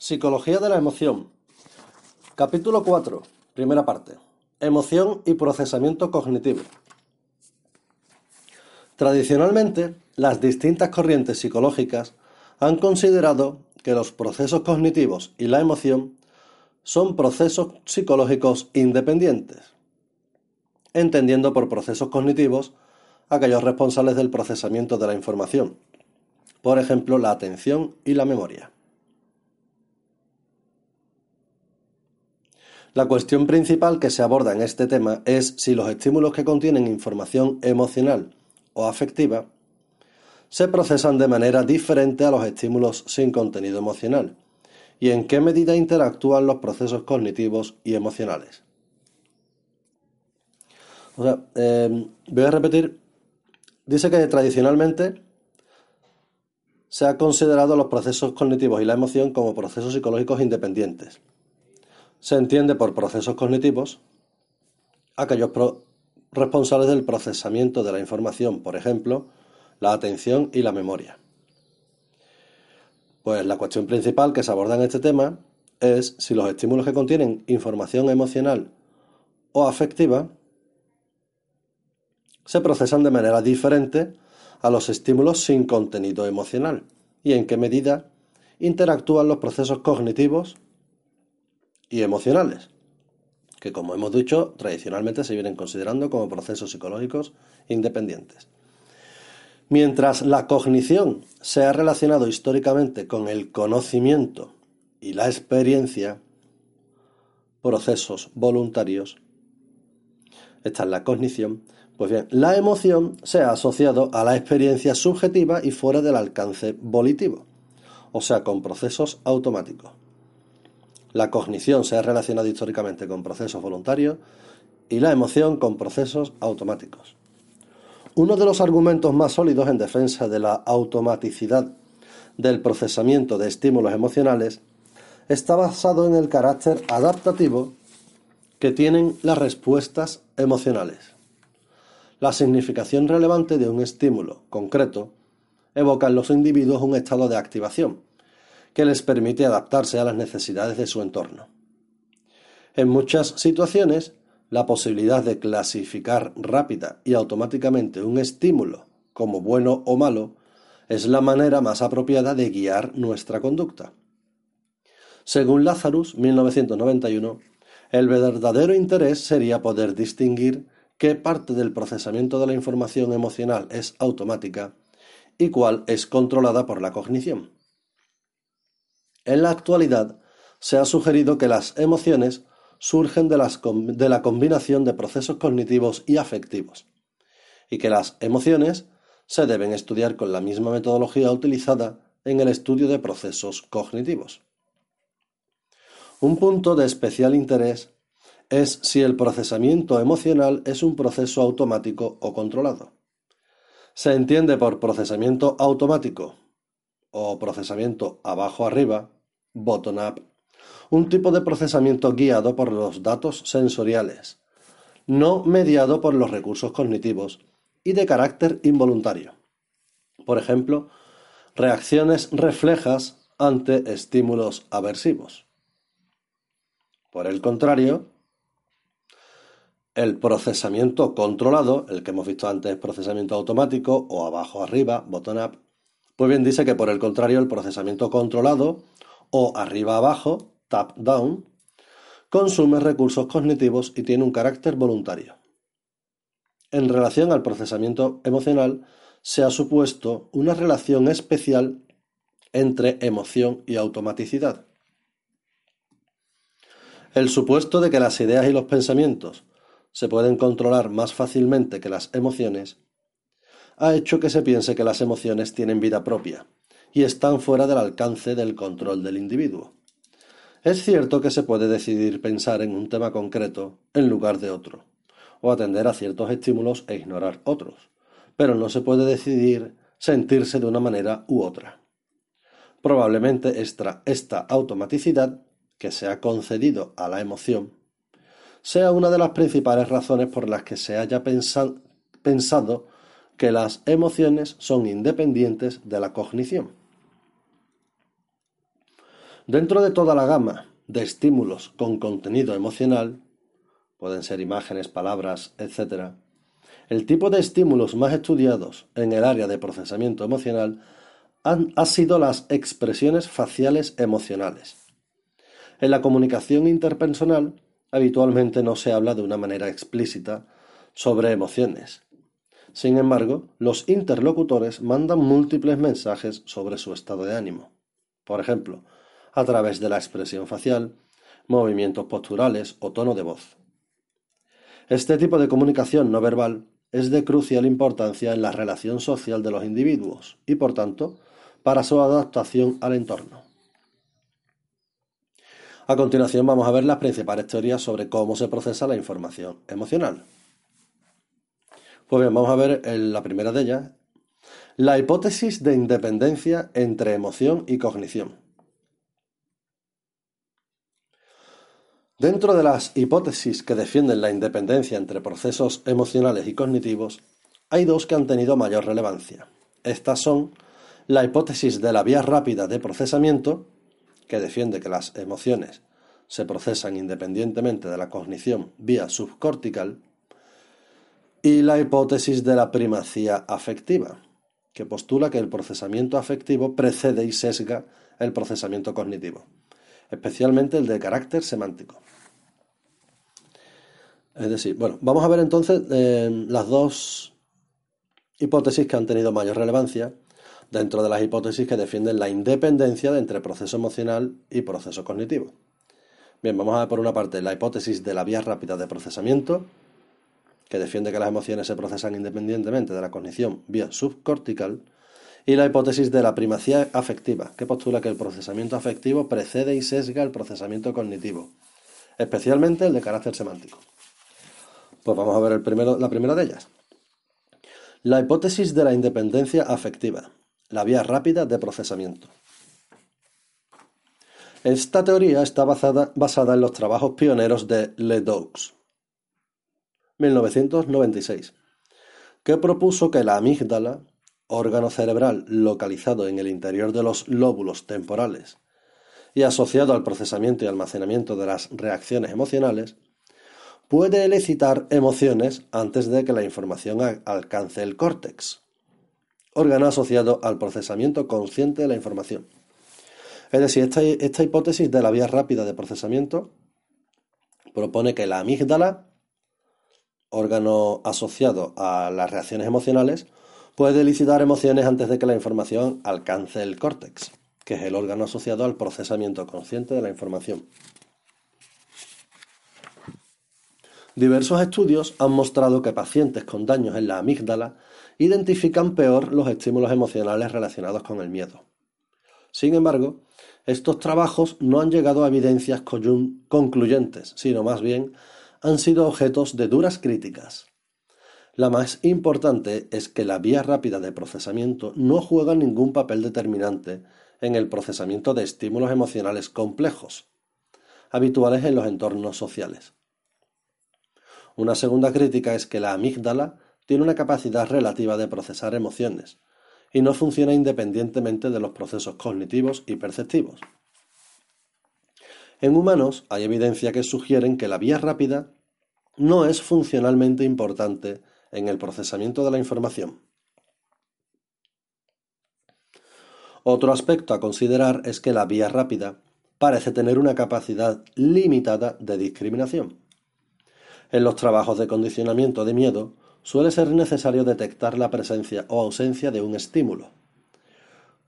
Psicología de la emoción. Capítulo 4. Primera parte. Emoción y procesamiento cognitivo. Tradicionalmente, las distintas corrientes psicológicas han considerado que los procesos cognitivos y la emoción son procesos psicológicos independientes, entendiendo por procesos cognitivos aquellos responsables del procesamiento de la información, por ejemplo, la atención y la memoria. La cuestión principal que se aborda en este tema es si los estímulos que contienen información emocional o afectiva se procesan de manera diferente a los estímulos sin contenido emocional y en qué medida interactúan los procesos cognitivos y emocionales. Em, voy a repetir, dice que tradicionalmente se ha considerado los procesos cognitivos y la emoción como procesos psicológicos independientes. Se entiende por procesos cognitivos aquellos responsables del procesamiento de la información, por ejemplo, la atención y la memoria. Pues la cuestión principal que se aborda en este tema es si los estímulos que contienen información emocional o afectiva se procesan de manera diferente a los estímulos sin contenido emocional y en qué medida interactúan los procesos cognitivos y emocionales, que como hemos dicho, tradicionalmente se vienen considerando como procesos psicológicos independientes. Mientras la cognición se ha relacionado históricamente con el conocimiento y la experiencia, procesos voluntarios, esta es la cognición, pues bien, la emoción se ha asociado a la experiencia subjetiva y fuera del alcance volitivo, o sea, con procesos automáticos. La cognición se ha relacionado históricamente con procesos voluntarios y la emoción con procesos automáticos. Uno de los argumentos más sólidos en defensa de la automaticidad del procesamiento de estímulos emocionales está basado en el carácter adaptativo que tienen las respuestas emocionales. La significación relevante de un estímulo concreto evoca en los individuos un estado de activación, que les permite adaptarse a las necesidades de su entorno. En muchas situaciones, la posibilidad de clasificar rápida y automáticamente un estímulo como bueno o malo es la manera más apropiada de guiar nuestra conducta. Según Lazarus, 1991, el verdadero interés sería poder distinguir qué parte del procesamiento de la información emocional es automática y cuál es controlada por la cognición. En la actualidad, se ha sugerido que las emociones surgen de, la combinación de procesos cognitivos y afectivos, y que las emociones se deben estudiar con la misma metodología utilizada en el estudio de procesos cognitivos. Un punto de especial interés es si el procesamiento emocional es un proceso automático o controlado. Se entiende por procesamiento automático o procesamiento abajo-arriba, bottom-up, un tipo de procesamiento guiado por los datos sensoriales, no mediado por los recursos cognitivos y de carácter involuntario. Por ejemplo, reacciones reflejas ante estímulos aversivos. Por el contrario, el procesamiento controlado, el que hemos visto antes procesamiento automático o abajo arriba, bottom up, pues bien dice que por el contrario el procesamiento controlado o arriba abajo, tap down, consume recursos cognitivos y tiene un carácter voluntario. En relación al procesamiento emocional, se ha supuesto una relación especial entre emoción y automaticidad. El supuesto de que las ideas y los pensamientos se pueden controlar más fácilmente que las emociones, ha hecho que se piense que las emociones tienen vida propia y están fuera del alcance del control del individuo. Es cierto que se puede decidir pensar en un tema concreto en lugar de otro, o atender a ciertos estímulos e ignorar otros, pero no se puede decidir sentirse de una manera u otra. Probablemente esta, automaticidad que se ha concedido a la emoción sea una de las principales razones por las que se haya pensado que las emociones son independientes de la cognición. Dentro de toda la gama de estímulos con contenido emocional, pueden ser imágenes, palabras, etc., el tipo de estímulos más estudiados en el área de procesamiento emocional han, sido las expresiones faciales emocionales. En la comunicación interpersonal, habitualmente no se habla de una manera explícita sobre emociones. Sin embargo, los interlocutores mandan múltiples mensajes sobre su estado de ánimo. Por ejemplo, a través de la expresión facial, movimientos posturales o tono de voz. Este tipo de comunicación no verbal es de crucial importancia en la relación social de los individuos y, por tanto, para su adaptación al entorno. A continuación vamos a ver las principales teorías sobre cómo se procesa la información emocional. Pues bien, vamos a ver la primera de ellas, la hipótesis de independencia entre emoción y cognición. Dentro de las hipótesis que defienden la independencia entre procesos emocionales y cognitivos, hay dos que han tenido mayor relevancia. Estas son la hipótesis de la vía rápida de procesamiento, que defiende que las emociones se procesan independientemente de la cognición vía subcortical, y la hipótesis de la primacía afectiva, que postula que el procesamiento afectivo precede y sesga el procesamiento cognitivo, especialmente el de carácter semántico. Es decir, bueno, vamos a ver entonces eh, las dos hipótesis que han tenido mayor relevancia dentro de las hipótesis que defienden la independencia entre proceso emocional y proceso cognitivo. Bien, vamos a ver por una parte la hipótesis de la vía rápida de procesamiento, que defiende que las emociones se procesan independientemente de la cognición vía subcortical, y la hipótesis de la primacía afectiva, que postula que el procesamiento afectivo precede y sesga el procesamiento cognitivo, especialmente el de carácter semántico. Pues vamos a ver el primero, la primera de ellas. La hipótesis de la independencia afectiva la vía rápida de procesamiento. Esta teoría está basada, basada en los trabajos pioneros de Ledoux, 1996, que propuso que la amígdala, órgano cerebral localizado en el interior de los lóbulos temporales y asociado al procesamiento y almacenamiento de las reacciones emocionales, puede elicitar emociones antes de que la información alcance el córtex órgano asociado al procesamiento consciente de la información. Es decir, esta, esta hipótesis de la vía rápida de procesamiento propone que la amígdala, órgano asociado a las reacciones emocionales, puede elicitar emociones antes de que la información alcance el córtex, que es el órgano asociado al procesamiento consciente de la información. Diversos estudios han mostrado que pacientes con daños en la amígdala identifican peor los estímulos emocionales relacionados con el miedo. Sin embargo, estos trabajos no han llegado a evidencias concluyentes, sino más bien han sido objetos de duras críticas. La más importante es que la vía rápida de procesamiento no juega ningún papel determinante en el procesamiento de estímulos emocionales complejos, habituales en los entornos sociales. Una segunda crítica es que la amígdala tiene una capacidad relativa de procesar emociones y no funciona independientemente de los procesos cognitivos y perceptivos. En humanos hay evidencia que sugieren que la vía rápida no es funcionalmente importante en el procesamiento de la información. Otro aspecto a considerar es que la vía rápida parece tener una capacidad limitada de discriminación. En los trabajos de condicionamiento de miedo suele ser necesario detectar la presencia o ausencia de un estímulo.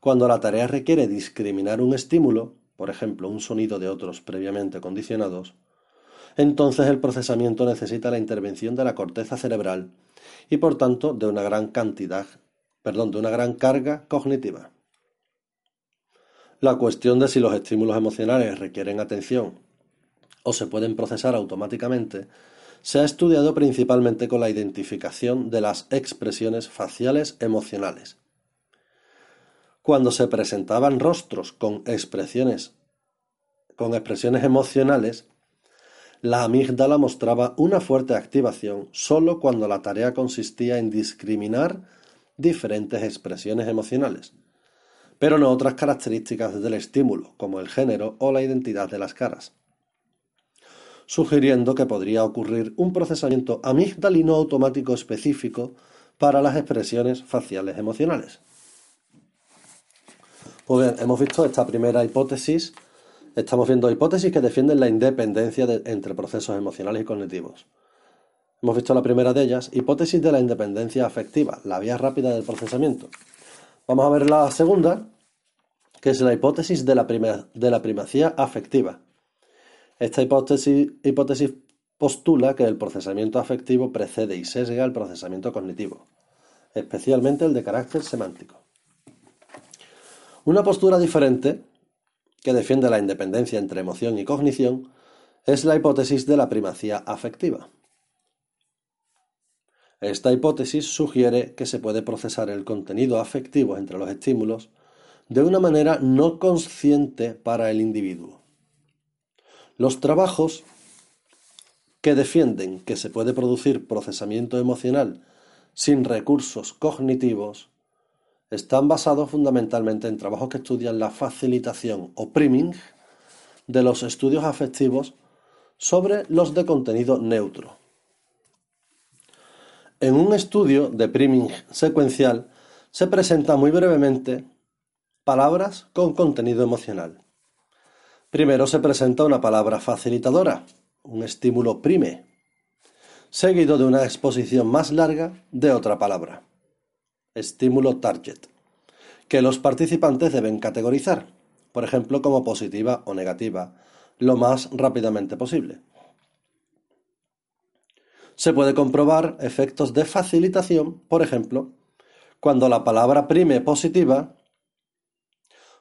Cuando la tarea requiere discriminar un estímulo, por ejemplo un sonido de otros previamente condicionados, entonces el procesamiento necesita la intervención de la corteza cerebral y por tanto de una gran cantidad, perdón, de una gran carga cognitiva. La cuestión de si los estímulos emocionales requieren atención o se pueden procesar automáticamente se ha estudiado principalmente con la identificación de las expresiones faciales emocionales. Cuando se presentaban rostros con expresiones con expresiones emocionales, la amígdala mostraba una fuerte activación sólo cuando la tarea consistía en discriminar diferentes expresiones emocionales, pero no otras características del estímulo, como el género o la identidad de las caras, sugiriendo que podría ocurrir un procesamiento amigdalino automático específico para las expresiones faciales emocionales. Pues bien, hemos visto esta primera hipótesis Estamos viendo hipótesis que defienden la independencia entre procesos emocionales y cognitivos. Hemos visto la primera de ellas, hipótesis de la independencia afectiva, la vía rápida del procesamiento. Vamos a ver la segunda, que es la hipótesis de la, de la primacía afectiva. Esta hipótesis, hipótesis postula que el procesamiento afectivo precede y sesga el procesamiento cognitivo, especialmente el de carácter semántico. Una postura diferente que defiende la independencia entre emoción y cognición, es la hipótesis de la primacía afectiva. Esta hipótesis sugiere que se puede procesar el contenido afectivo entre los estímulos de una manera no consciente para el individuo. Los trabajos que defienden que se puede producir procesamiento emocional sin recursos cognitivos están basados fundamentalmente en trabajos que estudian la facilitación o priming de los estudios afectivos sobre los de contenido neutro. En un estudio de priming secuencial se presenta muy brevemente palabras con contenido emocional. Primero se presenta una palabra facilitadora, un estímulo prime, seguido de una exposición más larga de otra palabra estímulo target, que los participantes deben categorizar, por ejemplo como positiva o negativa, lo más rápidamente posible. Se puede comprobar efectos de facilitación, por ejemplo, cuando la palabra prime positiva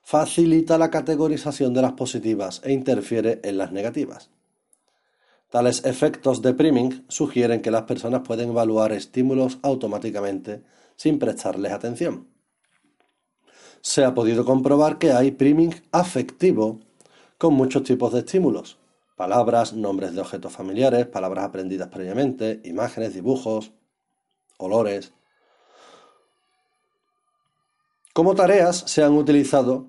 facilita la categorización de las positivas e interfiere en las negativas. Tales efectos de priming sugieren que las personas pueden evaluar estímulos automáticamente sin prestarles atención. Se ha podido comprobar que hay priming afectivo con muchos tipos de estímulos, palabras, nombres de objetos familiares, palabras aprendidas previamente, imágenes, dibujos, olores. Como tareas se han utilizado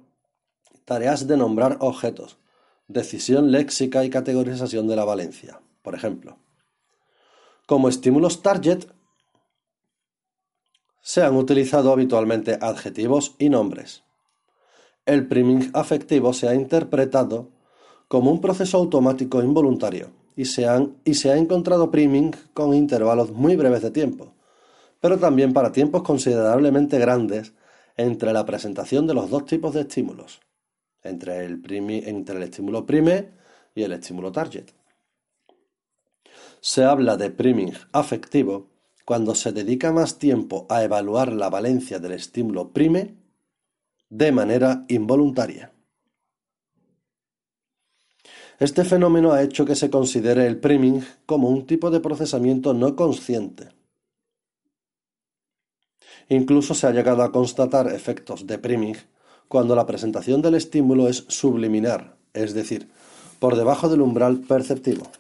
tareas de nombrar objetos, decisión léxica y categorización de la valencia, por ejemplo. Como estímulos target se han utilizado habitualmente adjetivos y nombres. El priming afectivo se ha interpretado como un proceso automático involuntario y se, y se ha encontrado priming con intervalos muy breves de tiempo, pero también para tiempos considerablemente grandes entre la presentación de los dos tipos de estímulos, entre el, entre el estímulo prime y el estímulo target. Se habla de priming afectivo cuando se dedica más tiempo a evaluar la valencia del estímulo prime de manera involuntaria. Este fenómeno ha hecho que se considere el priming como un tipo de procesamiento no consciente. Incluso se ha llegado a constatar efectos de priming cuando la presentación del estímulo es subliminar, es decir, por debajo del umbral perceptivo.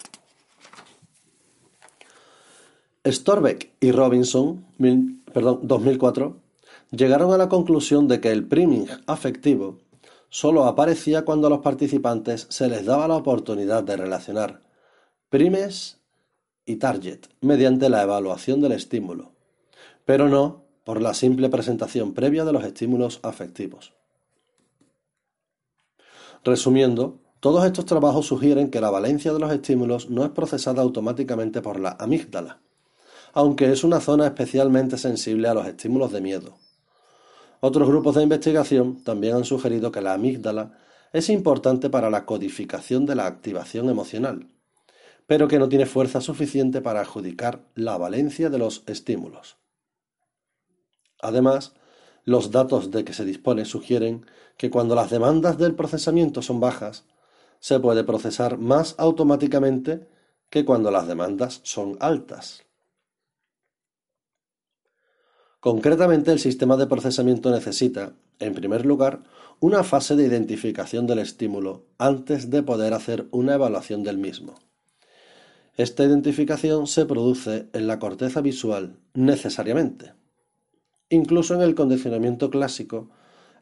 Storbeck y Robinson (2004) llegaron a la conclusión de que el priming afectivo solo aparecía cuando a los participantes se les daba la oportunidad de relacionar primes y target mediante la evaluación del estímulo, pero no por la simple presentación previa de los estímulos afectivos. Resumiendo, todos estos trabajos sugieren que la valencia de los estímulos no es procesada automáticamente por la amígdala, aunque es una zona especialmente sensible a los estímulos de miedo. Otros grupos de investigación también han sugerido que la amígdala es importante para la codificación de la activación emocional, pero que no tiene fuerza suficiente para adjudicar la valencia de los estímulos. Además, Los datos de que se dispone sugieren que cuando las demandas del procesamiento son bajas, se puede procesar más automáticamente que cuando las demandas son altas. Concretamente, el sistema de procesamiento necesita, en primer lugar, una fase de identificación del estímulo antes de poder hacer una evaluación del mismo. Esta identificación se produce en la corteza visual necesariamente. Incluso en el condicionamiento clásico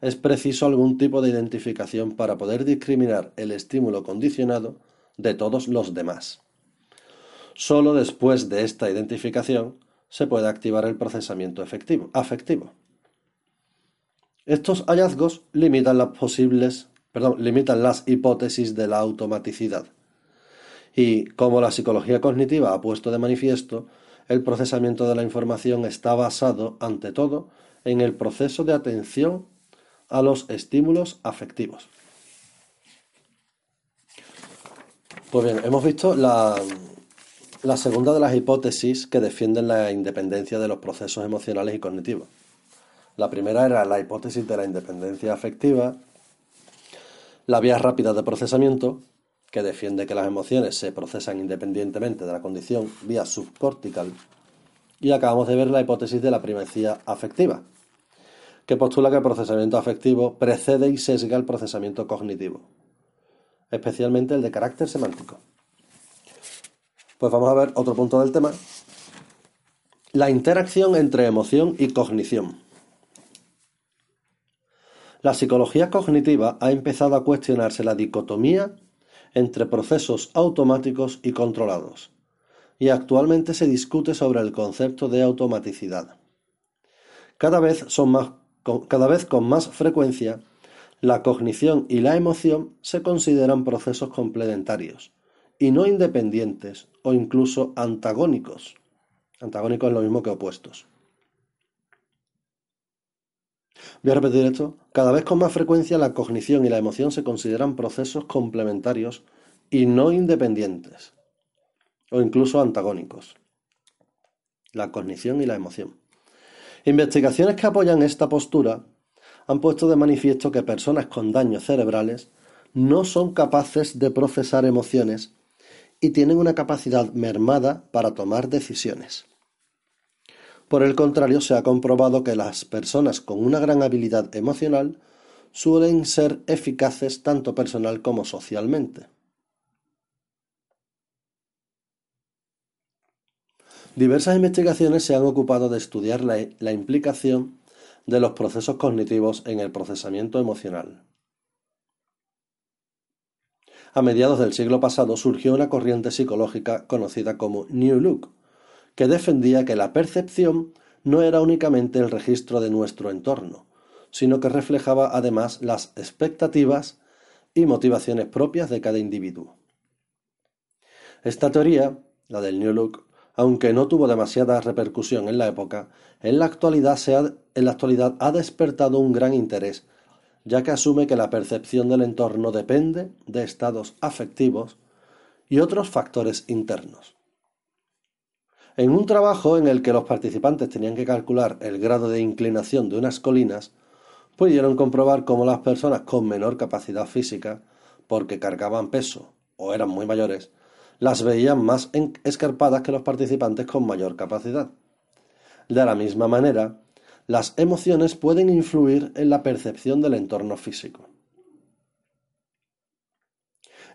es preciso algún tipo de identificación para poder discriminar el estímulo condicionado de todos los demás. Solo después de esta identificación se puede activar el procesamiento afectivo. Estos hallazgos limitan las posibles, perdón, limitan las hipótesis de la automaticidad. Y como la psicología cognitiva ha puesto de manifiesto, el procesamiento de la información está basado, ante todo, en el proceso de atención a los estímulos afectivos. Pues bien, hemos visto la, la segunda de las hipótesis que defienden la independencia de los procesos emocionales y cognitivos. La primera era la hipótesis de la independencia afectiva, la vía rápida de procesamiento, que defiende que las emociones se procesan independientemente de la condición vía subcortical, y acabamos de ver la hipótesis de la primacía afectiva, que postula que el procesamiento afectivo precede y sesga el procesamiento cognitivo, especialmente el de carácter semántico. Pues vamos a ver otro punto del tema. La interacción entre emoción y cognición. La psicología cognitiva ha empezado a cuestionarse la dicotomía entre procesos automáticos y controlados, y actualmente se discute sobre el concepto de automaticidad. Cada vez, son más, cada vez con más frecuencia, la cognición y la emoción se consideran procesos complementarios, y no independientes o incluso antagónicos. Antagónicos es lo mismo que opuestos. Voy a repetir esto. Cada vez con más frecuencia la cognición y la emoción se consideran procesos complementarios y no independientes o incluso antagónicos. La cognición y la emoción. Investigaciones que apoyan esta postura han puesto de manifiesto que personas con daños cerebrales no son capaces de procesar emociones y tienen una capacidad mermada para tomar decisiones. Por el contrario, se ha comprobado que las personas con una gran habilidad emocional suelen ser eficaces tanto personal como socialmente. Diversas investigaciones se han ocupado de estudiar la, implicación de los procesos cognitivos en el procesamiento emocional. A mediados del siglo pasado surgió una corriente psicológica conocida como New Look, que defendía que la percepción no era únicamente el registro de nuestro entorno, sino que reflejaba además las expectativas y motivaciones propias de cada individuo. Esta teoría, la del New Look, aunque no tuvo demasiada repercusión en la época, en la actualidad, en la actualidad ha despertado un gran interés ya que asume que la percepción del entorno depende de estados afectivos y otros factores internos. En un trabajo en el que los participantes tenían que calcular el grado de inclinación de unas colinas, pudieron comprobar cómo las personas con menor capacidad física, porque cargaban peso o eran muy mayores, las veían más escarpadas que los participantes con mayor capacidad. De la misma manera, las emociones pueden influir en la percepción del entorno físico.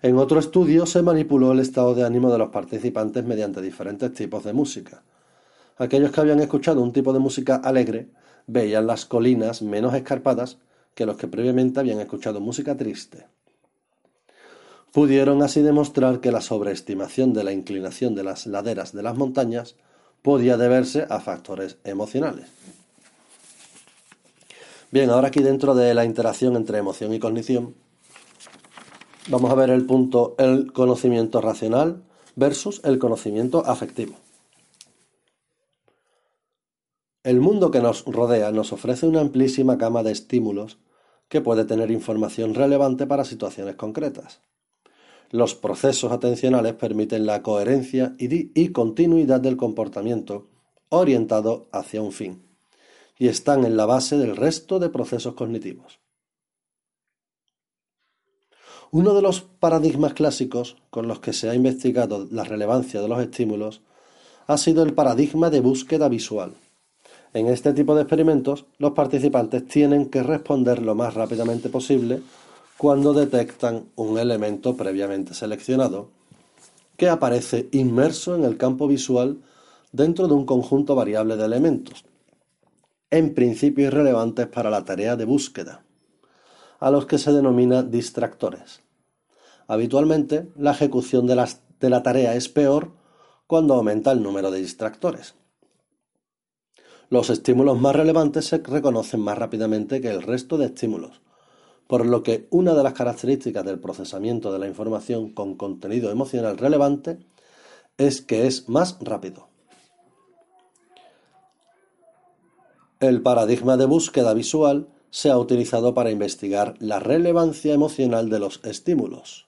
En otro estudio se manipuló el estado de ánimo de los participantes mediante diferentes tipos de música. Aquellos que habían escuchado un tipo de música alegre veían las colinas menos escarpadas que los que previamente habían escuchado música triste. Pudieron así demostrar que la sobreestimación de la inclinación de las laderas de las montañas podía deberse a factores emocionales. Bien, ahora aquí dentro de la interacción entre emoción y cognición, vamos a ver el punto el conocimiento racional versus el conocimiento afectivo. El mundo que nos rodea nos ofrece una amplísima gama de estímulos que puede tener información relevante para situaciones concretas. Los procesos atencionales permiten la coherencia y, y continuidad del comportamiento orientado hacia un fin y están en la base del resto de procesos cognitivos. Uno de los paradigmas clásicos con los que se ha investigado la relevancia de los estímulos ha sido el paradigma de búsqueda visual. En este tipo de experimentos, los participantes tienen que responder lo más rápidamente posible cuando detectan un elemento previamente seleccionado que aparece inmerso en el campo visual dentro de un conjunto variable de elementos, en principio irrelevantes para la tarea de búsqueda, a los que se denomina distractores. Habitualmente, la ejecución de, de la tarea es peor cuando aumenta el número de distractores. Los estímulos más relevantes se reconocen más rápidamente que el resto de estímulos, por lo que una de las características del procesamiento de la información con contenido emocional relevante es que es más rápido. El paradigma de búsqueda visual se ha utilizado para investigar la relevancia emocional de los estímulos.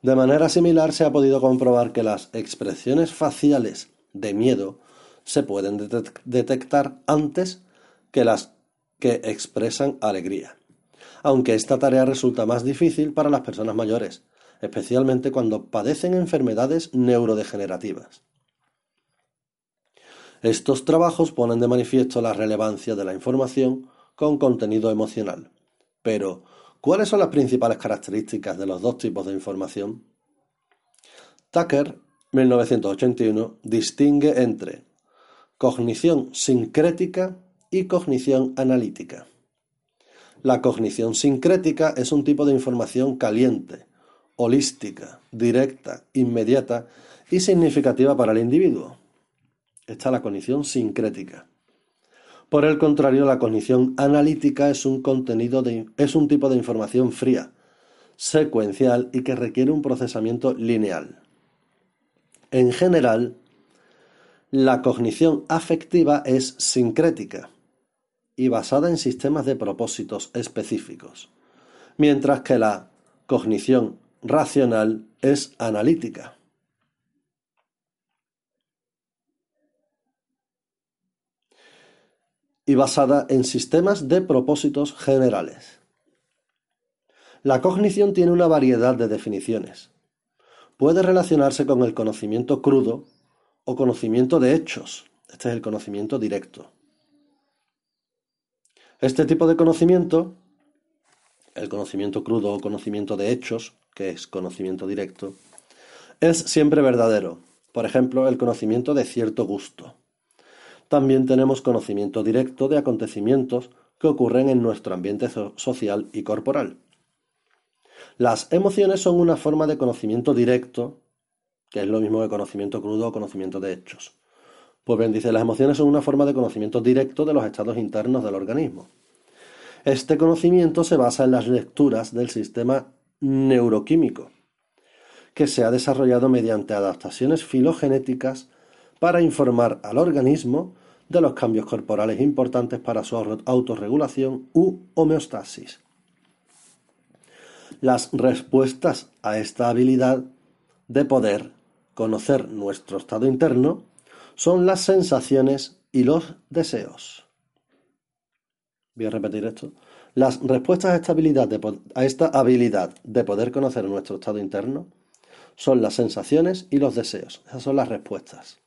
De manera similar se ha podido comprobar que las expresiones faciales de miedo se pueden detectar antes que las que expresan alegría, aunque esta tarea resulta más difícil para las personas mayores, especialmente cuando padecen enfermedades neurodegenerativas. Estos trabajos ponen de manifiesto la relevancia de la información con contenido emocional. Pero, ¿cuáles son las principales características de los dos tipos de información? Tucker, 1981, distingue entre cognición sincrética y cognición analítica. La cognición sincrética es un tipo de información caliente, holística, directa, inmediata y significativa para el individuo. Está la cognición sincrética. Por el contrario, la cognición analítica es un contenido es un tipo de información fría, secuencial y que requiere un procesamiento lineal. En general, la cognición afectiva es sincrética y basada en sistemas de propósitos específicos, mientras que la cognición racional es analítica. Y basada en sistemas de propósitos generales. La cognición tiene una variedad de definiciones. Puede relacionarse con el conocimiento crudo o conocimiento de hechos. Este es el conocimiento directo. Este tipo de conocimiento, el conocimiento crudo o conocimiento de hechos, que es conocimiento directo, es siempre verdadero. Por ejemplo, el conocimiento de cierto gusto. También tenemos conocimiento directo de acontecimientos que ocurren en nuestro ambiente social y corporal. Las emociones son una forma de conocimiento directo, que es lo mismo que conocimiento crudo o conocimiento de hechos. Pues bien, dice, las emociones son una forma de conocimiento directo de los estados internos del organismo. Este conocimiento se basa en las lecturas del sistema neuroquímico, que se ha desarrollado mediante adaptaciones filogenéticas para informar al organismo de los cambios corporales importantes para su autorregulación u homeostasis. Las respuestas a esta habilidad de poder conocer nuestro estado interno son las sensaciones y los deseos. Voy a repetir esto. Las respuestas a esta, habilidad de, a esta habilidad de poder conocer nuestro estado interno son las sensaciones y los deseos. Esas son las respuestas.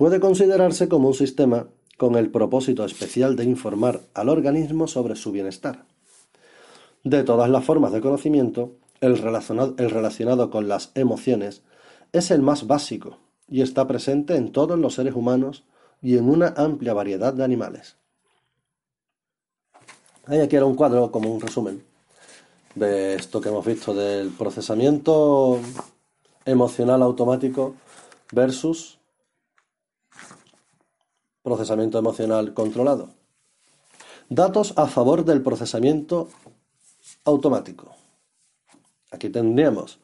Puede considerarse como un sistema con el propósito especial de informar al organismo sobre su bienestar. De todas las formas de conocimiento, el relacionado, el relacionado con las emociones es el más básico y está presente en todos los seres humanos y en una amplia variedad de animales. Hay aquí era un cuadro como un resumen de esto que hemos visto del procesamiento emocional automático versus procesamiento emocional controlado. Datos a favor del procesamiento automático. Aquí tendríamos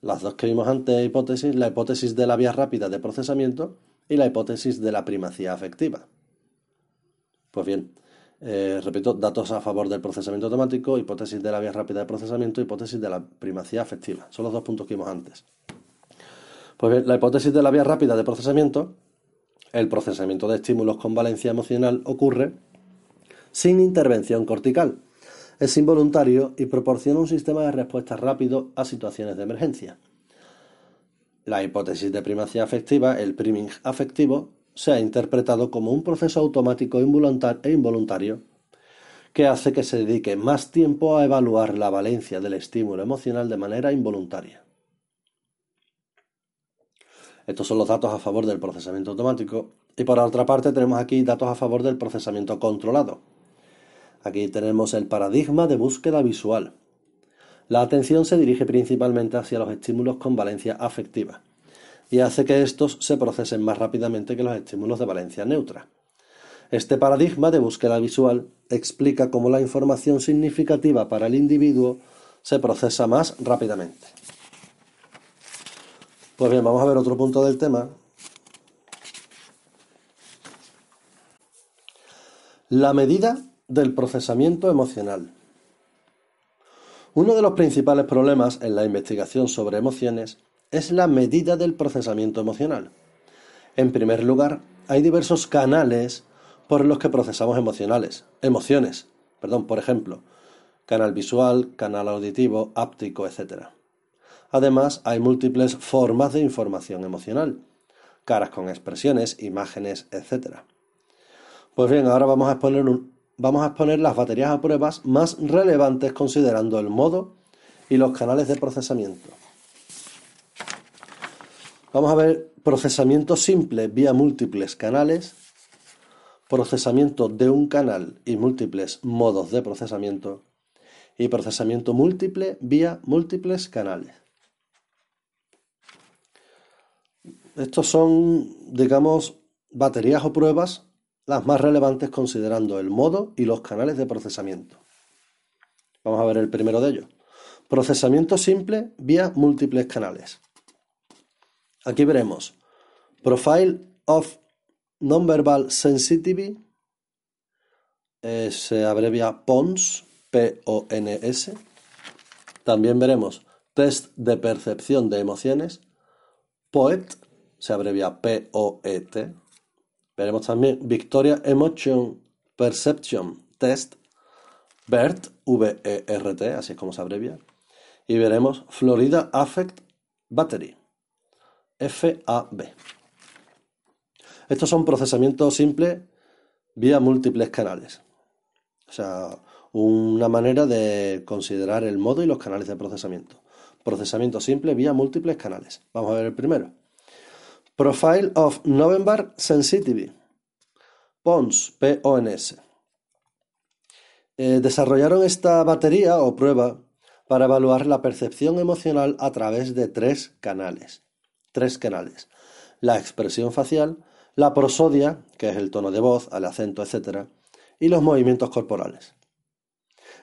las dos que vimos antes hipótesis, la hipótesis de la vía rápida de procesamiento y la hipótesis de la primacía afectiva. Pues bien, eh, repito, datos a favor del procesamiento automático, hipótesis de la vía rápida de procesamiento, hipótesis de la primacía afectiva. Son los dos puntos que vimos antes. Pues bien, la hipótesis de la vía rápida de procesamiento El procesamiento de estímulos con valencia emocional ocurre sin intervención cortical. Es involuntario y proporciona un sistema de respuesta rápido a situaciones de emergencia. La hipótesis de primacía afectiva, el priming afectivo, se ha interpretado como un proceso automático e involuntario que hace que se dedique más tiempo a evaluar la valencia del estímulo emocional de manera involuntaria. Estos son los datos a favor del procesamiento automático y por otra parte tenemos aquí datos a favor del procesamiento controlado. Aquí tenemos el paradigma de búsqueda visual. La atención se dirige principalmente hacia los estímulos con valencia afectiva y hace que estos se procesen más rápidamente que los estímulos de valencia neutra. Este paradigma de búsqueda visual explica cómo la información significativa para el individuo se procesa más rápidamente. Pues bien, vamos a ver otro punto del tema. La medida del procesamiento emocional. Uno de los principales problemas en la investigación sobre emociones es la medida del procesamiento emocional. En primer lugar, hay diversos canales por los que procesamos emocionales, emociones, perdón, por ejemplo, canal visual, canal auditivo, áptico, etc. Además, hay múltiples formas de información emocional, caras con expresiones, imágenes, etc. Pues bien, ahora vamos a exponer, vamos a exponer las baterías a pruebas más relevantes considerando el modo y los canales de procesamiento. Vamos a ver procesamiento simple vía múltiples canales, procesamiento de un canal y múltiples modos de procesamiento y procesamiento múltiple vía múltiples canales. Estos son, digamos, baterías o pruebas las más relevantes considerando el modo y los canales de procesamiento. Vamos a ver el primero de ellos. Procesamiento simple vía múltiples canales. Aquí veremos Profile of Nonverbal Sensitivity, eh, se abrevia PONS, P-O-N-S. También veremos Test de Percepción de Emociones, POET, se abrevia P-O-E-T. Veremos también Victoria Emotion Perception Test, BERT, V-E-R-T, así es como se abrevia. Y veremos Florida Affect Battery, F-A-B. Estos son procesamientos simples vía múltiples canales. O sea, una manera de considerar el modo y los canales de procesamiento. Procesamiento simple vía múltiples canales. Vamos a ver el primero. Profile of November Sensitivity. PONS, P-O-N-S. Eh, desarrollaron esta batería o prueba para evaluar la percepción emocional a través de tres canales. Tres canales. La expresión facial, la prosodia, que es el tono de voz, el acento, etc., y los movimientos corporales.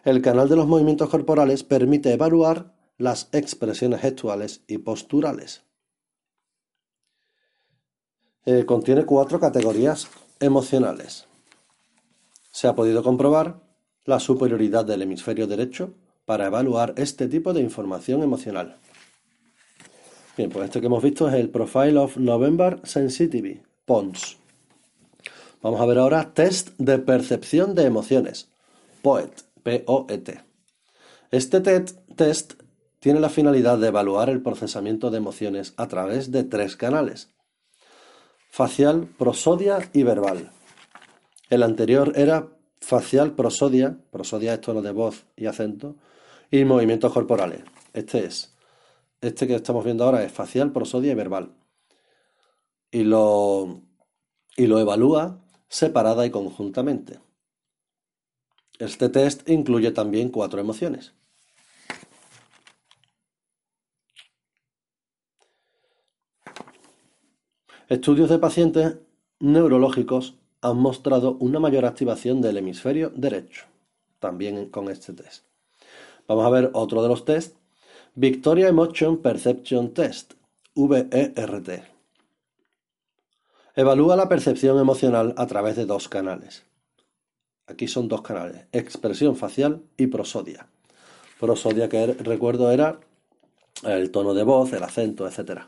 El canal de los movimientos corporales permite evaluar las expresiones gestuales y posturales. Eh, contiene cuatro categorías emocionales. Se ha podido comprobar la superioridad del hemisferio derecho para evaluar este tipo de información emocional. Bien, pues este que hemos visto es el Profile of November Sensitivity, PONS. Vamos a ver ahora test de percepción de emociones, POET, P-O-E-T. Este test tiene la finalidad de evaluar el procesamiento de emociones a través de tres canales, facial, prosodia y verbal. El anterior era facial, prosodia, prosodia es tono de voz y acento, y movimientos corporales. Este es. Este que estamos viendo ahora es facial, prosodia y verbal. Y lo, y lo evalúa separada y conjuntamente. Este test incluye también cuatro emociones. Estudios de pacientes neurológicos han mostrado una mayor activación del hemisferio derecho, también con este test. Vamos a ver otro de los tests. Victoria Emotion Perception Test, VERT. Evalúa la percepción emocional a través de dos canales. Aquí son dos canales, expresión facial y prosodia. Prosodia que recuerdo era el tono de voz, el acento, etcétera.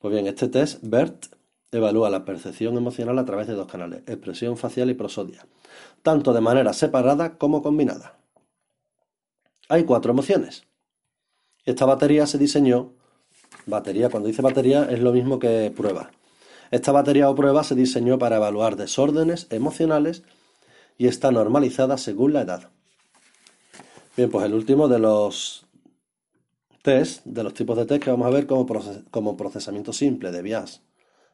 Pues bien, este test BERT evalúa la percepción emocional a través de dos canales, expresión facial y prosodia, tanto de manera separada como combinada. Hay cuatro emociones. Esta batería se diseñó, batería, cuando dice batería es lo mismo que prueba. Esta batería o prueba se diseñó para evaluar desórdenes emocionales y está normalizada según la edad. Bien, pues el último de los test, de los tipos de test que vamos a ver como, procesamiento simple de vías,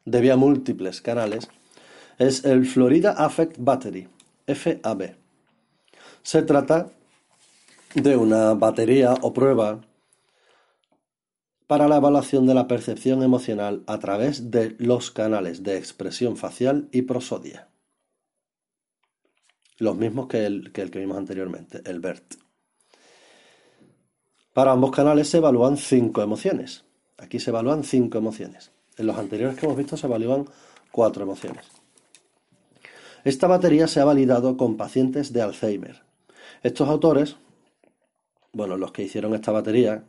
de vía múltiples canales, es el Florida Affect Battery, FAB. Se trata de una batería o prueba para la evaluación de la percepción emocional a través de los canales de expresión facial y prosodia. Los mismos que, el que vimos anteriormente, el BERT. Para ambos canales se evalúan cinco emociones. Aquí se evalúan cinco emociones. En los anteriores que hemos visto se evalúan cuatro emociones. Esta batería se ha validado con pacientes de Alzheimer. Estos autores, bueno, los que hicieron esta batería,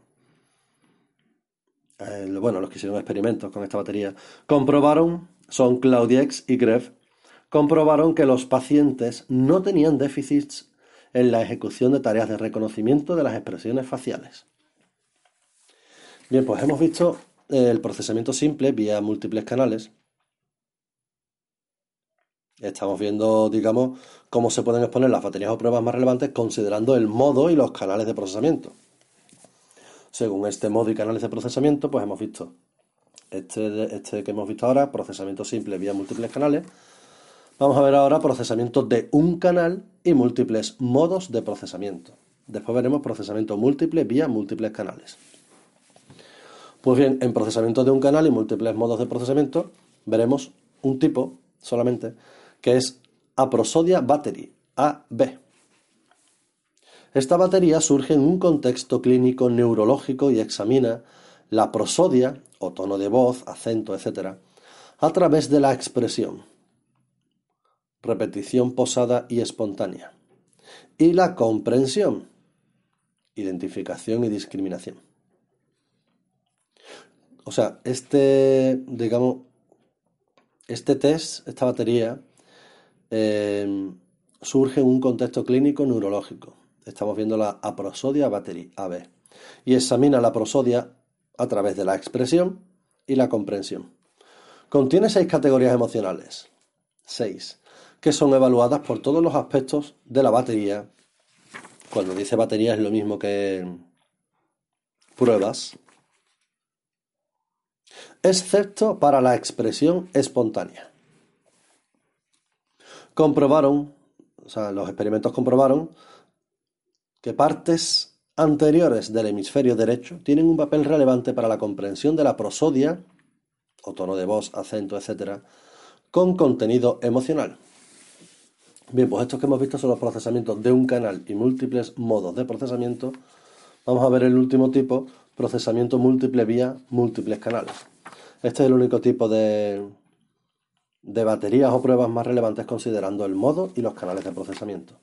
eh, bueno, los que hicieron experimentos con esta batería, comprobaron, son Claudiex y Greff, comprobaron que los pacientes no tenían déficits en la ejecución de tareas de reconocimiento de las expresiones faciales. Bien, pues hemos visto el procesamiento simple vía múltiples canales. Estamos viendo, digamos, cómo se pueden exponer las baterías o pruebas más relevantes considerando el modo y los canales de procesamiento. Según este modo y canales de procesamiento, pues hemos visto este, este que hemos visto ahora, procesamiento simple vía múltiples canales, Vamos a ver ahora procesamiento de un canal y múltiples modos de procesamiento. Después veremos procesamiento múltiple vía múltiples canales. Pues bien, en procesamiento de un canal y múltiples modos de procesamiento veremos un tipo solamente que es Aprosodia Battery, AB. Esta batería surge en un contexto clínico neurológico y examina la prosodia, o tono de voz, acento, etc., a través de la expresión repetición posada y espontánea. Y la comprensión, identificación y discriminación. O sea, este, digamos, este test, esta batería, em, surge en un contexto clínico neurológico. Estamos viendo la aprosodia battery, AB, y examina la prosodia a través de la expresión y la comprensión. Contiene seis categorías emocionales. Seis que son evaluadas por todos los aspectos de la batería. Cuando dice batería es lo mismo que pruebas, excepto para la expresión espontánea. Comprobaron, o sea, los experimentos comprobaron que partes anteriores del hemisferio derecho tienen un papel relevante para la comprensión de la prosodia, o tono de voz, acento, etc., con contenido emocional. Bien, pues estos que hemos visto son los procesamientos de un canal y múltiples modos de procesamiento. Vamos a ver el último tipo, procesamiento múltiple vía múltiples canales. Este es el único tipo de, de baterías o pruebas más relevantes considerando el modo y los canales de procesamiento.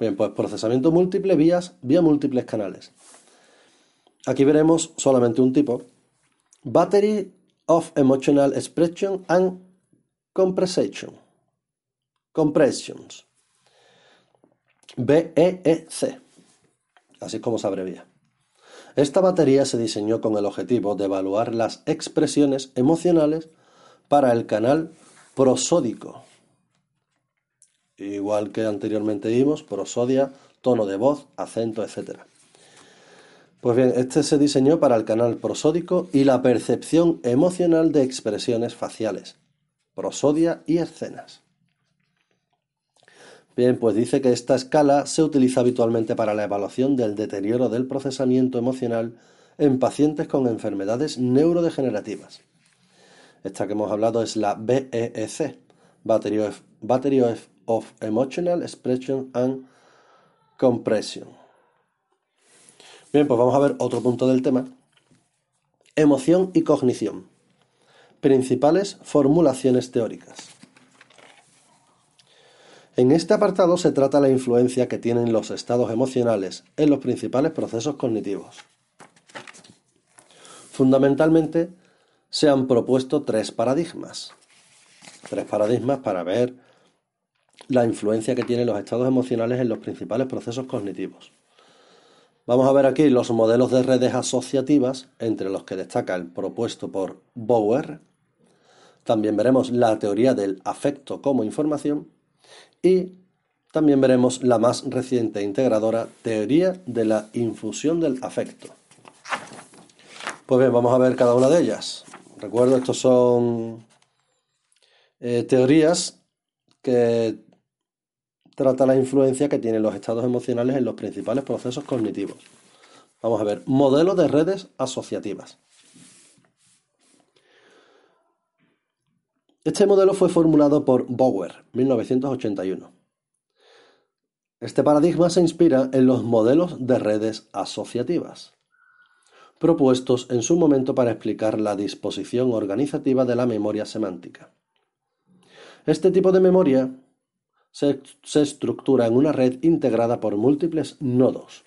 Bien, pues procesamiento múltiple vías vía múltiples canales. Aquí veremos solamente un tipo. Battery of Emotional Expression and Compression. Compressions. BEEC. Así como se abrevia. Esta batería se diseñó con el objetivo de evaluar las expresiones emocionales para el canal prosódico. Igual que anteriormente vimos, prosodia, tono de voz, acento, etc. Pues bien, este se diseñó para el canal prosódico y la percepción emocional de expresiones faciales, prosodia y escenas. Bien, pues dice que esta escala se utiliza habitualmente para la evaluación del deterioro del procesamiento emocional en pacientes con enfermedades neurodegenerativas. Esta que hemos hablado es la BEEC, Battery of, Emotional Expression and Compression. Bien, pues vamos a ver otro punto del tema. Emoción y cognición. Principales formulaciones teóricas. En este apartado se trata la influencia que tienen los estados emocionales en los principales procesos cognitivos. Fundamentalmente, se han propuesto tres paradigmas. Tres paradigmas para ver la influencia que tienen los estados emocionales en los principales procesos cognitivos. Vamos a ver aquí los modelos de redes asociativas, entre los que destaca el propuesto por Bower. También veremos la teoría del afecto como información y también veremos la más reciente integradora teoría de la infusión del afecto. Pues bien, vamos a ver cada una de ellas. Recuerdo, estos son eh, teorías que trata la influencia que tienen los estados emocionales en los principales procesos cognitivos. Vamos a ver, modelo de redes asociativas. Este modelo fue formulado por Bower, 1981. Este paradigma se inspira en los modelos de redes asociativas, propuestos en su momento para explicar la disposición organizativa de la memoria semántica. Este tipo de memoria se, estructura en una red integrada por múltiples nodos.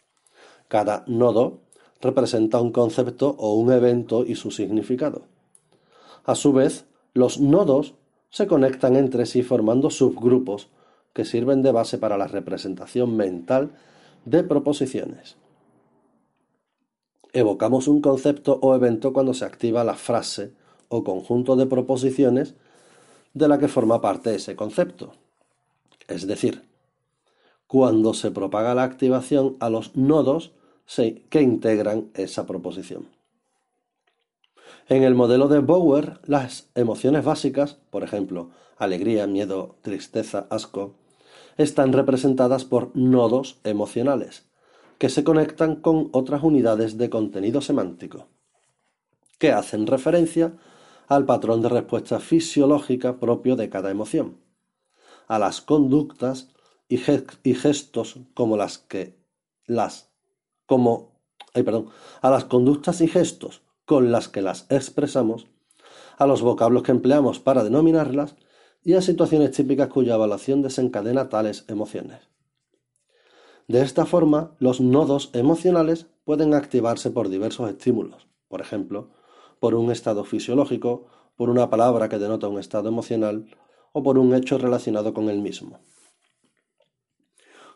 Cada nodo representa un concepto o un evento y su significado. A su vez, los nodos se conectan entre sí formando subgrupos que sirven de base para la representación mental de proposiciones. Evocamos un concepto o evento cuando se activa la frase o conjunto de proposiciones de la que forma parte ese concepto es decir, cuando se propaga la activación a los nodos que integran esa proposición. En el modelo de Bower, las emociones básicas, por ejemplo, alegría, miedo, tristeza, asco, están representadas por nodos emocionales, que se conectan con otras unidades de contenido semántico, que hacen referencia al patrón de respuesta fisiológica propio de cada emoción a las conductas y, gestos como las que las como perdón, a las conductas y gestos con las que las expresamos, a los vocablos que empleamos para denominarlas y a situaciones típicas cuya evaluación desencadena tales emociones. De esta forma, los nodos emocionales pueden activarse por diversos estímulos, por ejemplo, por un estado fisiológico, por una palabra que denota un estado emocional o por un hecho relacionado con el mismo.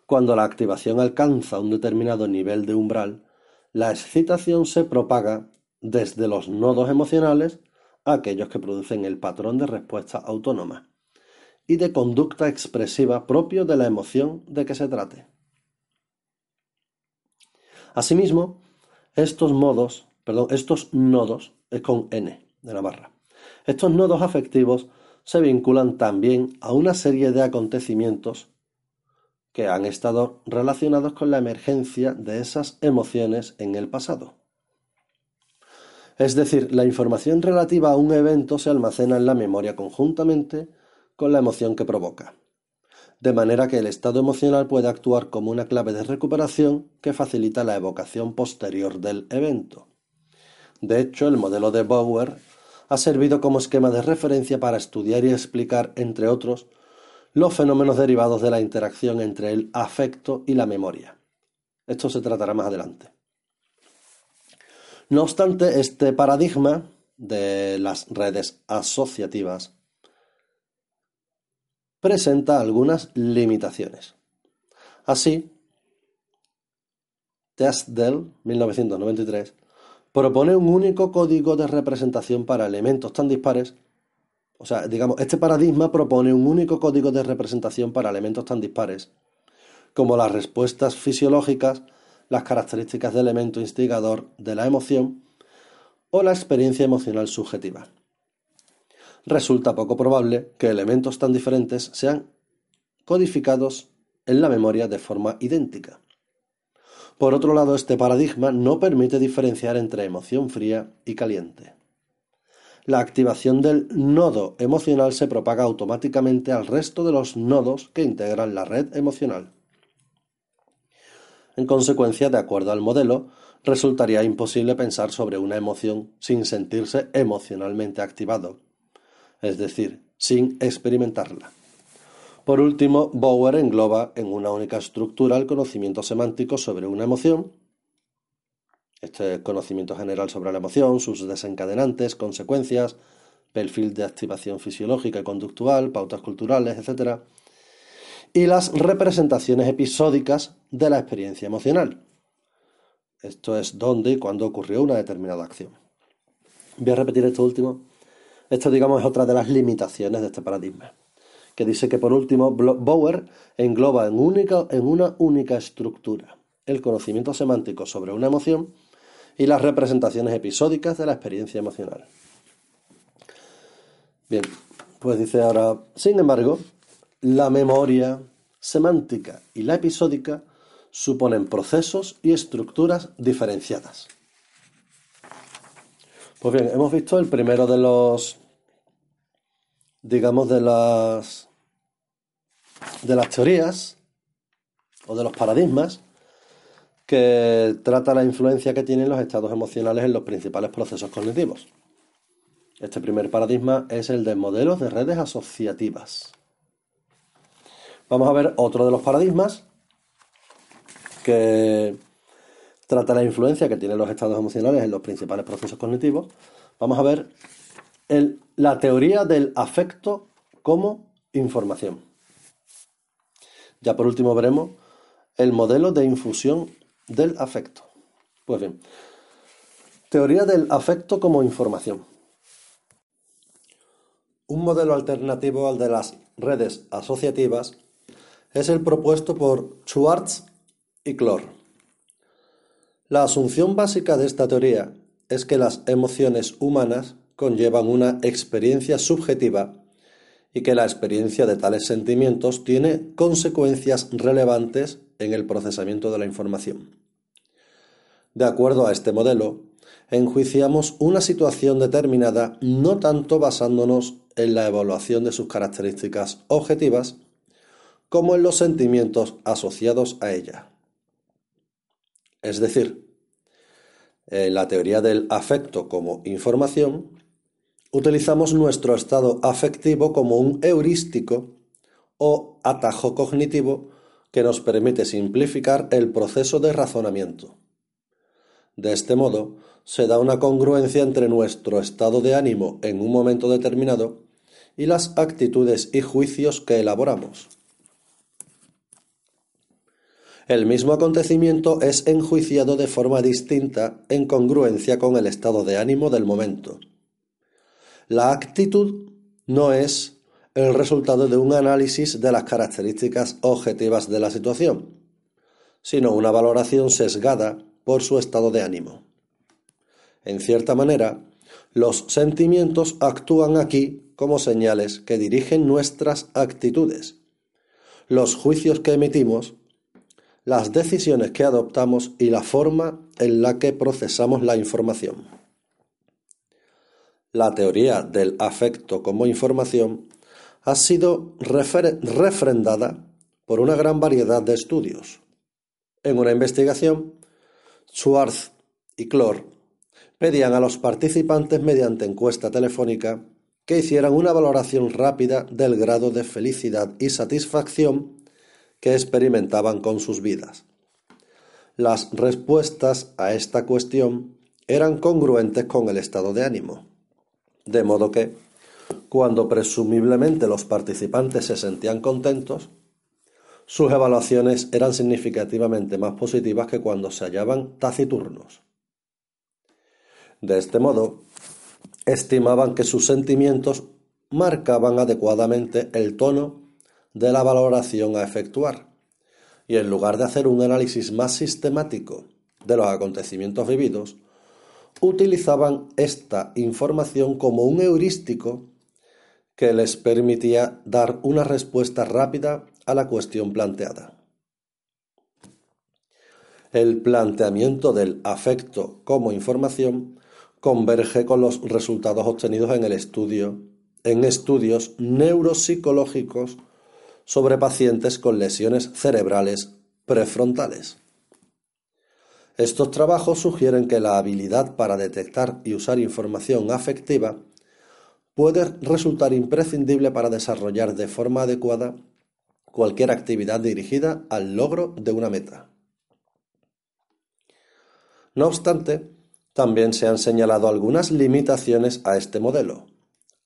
Cuando la activación alcanza un determinado nivel de umbral, la excitación se propaga desde los nodos emocionales a aquellos que producen el patrón de respuesta autónoma y de conducta expresiva propio de la emoción de que se trate. Asimismo, estos modos, perdón, estos nodos es con N de la barra. Estos nodos afectivos se vinculan también a una serie de acontecimientos que han estado relacionados con la emergencia de esas emociones en el pasado. Es decir, la información relativa a un evento se almacena en la memoria conjuntamente con la emoción que provoca, de manera que el estado emocional puede actuar como una clave de recuperación que facilita la evocación posterior del evento. De hecho, el modelo de Bauer ha servido como esquema de referencia para estudiar y explicar, entre otros, los fenómenos derivados de la interacción entre el afecto y la memoria. Esto se tratará más adelante. No obstante, este paradigma de las redes asociativas presenta algunas limitaciones. Así, Dell, 1993, propone un único código de representación para elementos tan dispares, o sea, digamos, este paradigma propone un único código de representación para elementos tan dispares, como las respuestas fisiológicas, las características del elemento instigador de la emoción o la experiencia emocional subjetiva. Resulta poco probable que elementos tan diferentes sean codificados en la memoria de forma idéntica. Por otro lado, este paradigma no permite diferenciar entre emoción fría y caliente. La activación del nodo emocional se propaga automáticamente al resto de los nodos que integran la red emocional. En consecuencia, de acuerdo al modelo, resultaría imposible pensar sobre una emoción sin sentirse emocionalmente activado, es decir, sin experimentarla. Por último, Bauer engloba en una única estructura el conocimiento semántico sobre una emoción, Este conocimiento general sobre la emoción, sus desencadenantes, consecuencias, perfil de activación fisiológica y conductual, pautas culturales, etc. Y las representaciones episódicas de la experiencia emocional. Esto es dónde y cuándo ocurrió una determinada acción. Voy a repetir esto último. Esto, digamos, es otra de las limitaciones de este paradigma, que dice que, por último, Bauer engloba en, en una única estructura el conocimiento semántico sobre una emoción y las representaciones episódicas de la experiencia emocional. Bien, pues dice ahora, sin embargo, la memoria semántica y la episódica suponen procesos y estructuras diferenciadas. Pues bien, hemos visto el primero de los, digamos, de las, de las teorías o de los paradigmas que trata la influencia que tienen los estados emocionales en los principales procesos cognitivos. Este primer paradigma es el de modelos de redes asociativas. Vamos a ver otro de los paradigmas que trata la influencia que tienen los estados emocionales en los principales procesos cognitivos. Vamos a ver la teoría del afecto como información. Ya por último veremos el modelo de infusión del afecto. Pues bien, teoría del afecto como información. Un modelo alternativo al de las redes asociativas es el propuesto por Schwartz y Clor. La asunción básica de esta teoría es que las emociones humanas conllevan una experiencia subjetiva y que la experiencia de tales sentimientos tiene consecuencias relevantes en el procesamiento de la información. De acuerdo a este modelo, enjuiciamos una situación determinada no tanto basándonos en la evaluación de sus características objetivas, como en los sentimientos asociados a ella. Es decir, en la teoría del afecto como información, utilizamos nuestro estado afectivo como un heurístico o atajo cognitivo que nos permite simplificar el proceso de razonamiento. De este modo, se da una congruencia entre nuestro estado de ánimo en un momento determinado y las actitudes y juicios que elaboramos. El mismo acontecimiento es enjuiciado de forma distinta en congruencia con el estado de ánimo del momento. La actitud no es el resultado de un análisis de las características objetivas de la situación, sino una valoración sesgada por su estado de ánimo. En cierta manera, los sentimientos actúan aquí como señales que dirigen nuestras actitudes. Los juicios que emitimos, las decisiones que adoptamos y la forma en la que procesamos la información. La teoría del afecto como información ha sido refrendada por una gran variedad de estudios. En una investigación, Schwartz y Clor pedían a los participantes mediante encuesta telefónica que hicieran una valoración rápida del grado de felicidad y satisfacción que experimentaban con sus vidas. Las respuestas a esta cuestión eran congruentes con el estado de ánimo, de modo que, cuando presumiblemente los participantes se sentían contentos, sus evaluaciones eran significativamente más positivas que cuando se hallaban taciturnos. De este modo, estimaban que sus sentimientos marcaban adecuadamente el tono de la valoración a efectuar, y en lugar de hacer un análisis más sistemático de los acontecimientos vividos, utilizaban esta información como un heurístico que les permitía dar una respuesta rápida a la cuestión planteada. El planteamiento del afecto como información converge con los resultados obtenidos en el estudio en estudios neuropsicológicos sobre pacientes con lesiones cerebrales prefrontales. Estos trabajos sugieren que la habilidad para detectar y usar información afectiva puede resultar imprescindible para desarrollar de forma adecuada cualquier actividad dirigida al logro de una meta. No obstante, también se han señalado algunas limitaciones a este modelo.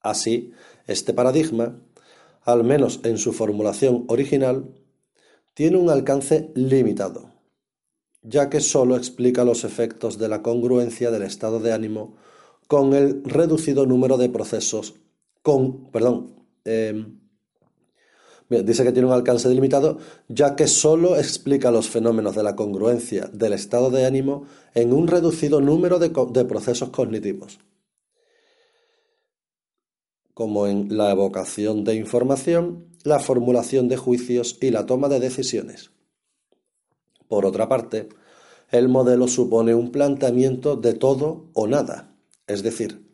Así, este paradigma, al menos en su formulación original, tiene un alcance limitado, ya que sólo explica los efectos de la congruencia del estado de ánimo con el reducido número de procesos con, perdón, em, dice que tiene un alcance delimitado, ya que sólo explica los fenómenos de la congruencia del estado de ánimo en un reducido número de, de procesos cognitivos, como en la evocación de información, la formulación de juicios y la toma de decisiones. Por otra parte, el modelo supone un planteamiento de todo o nada, es decir,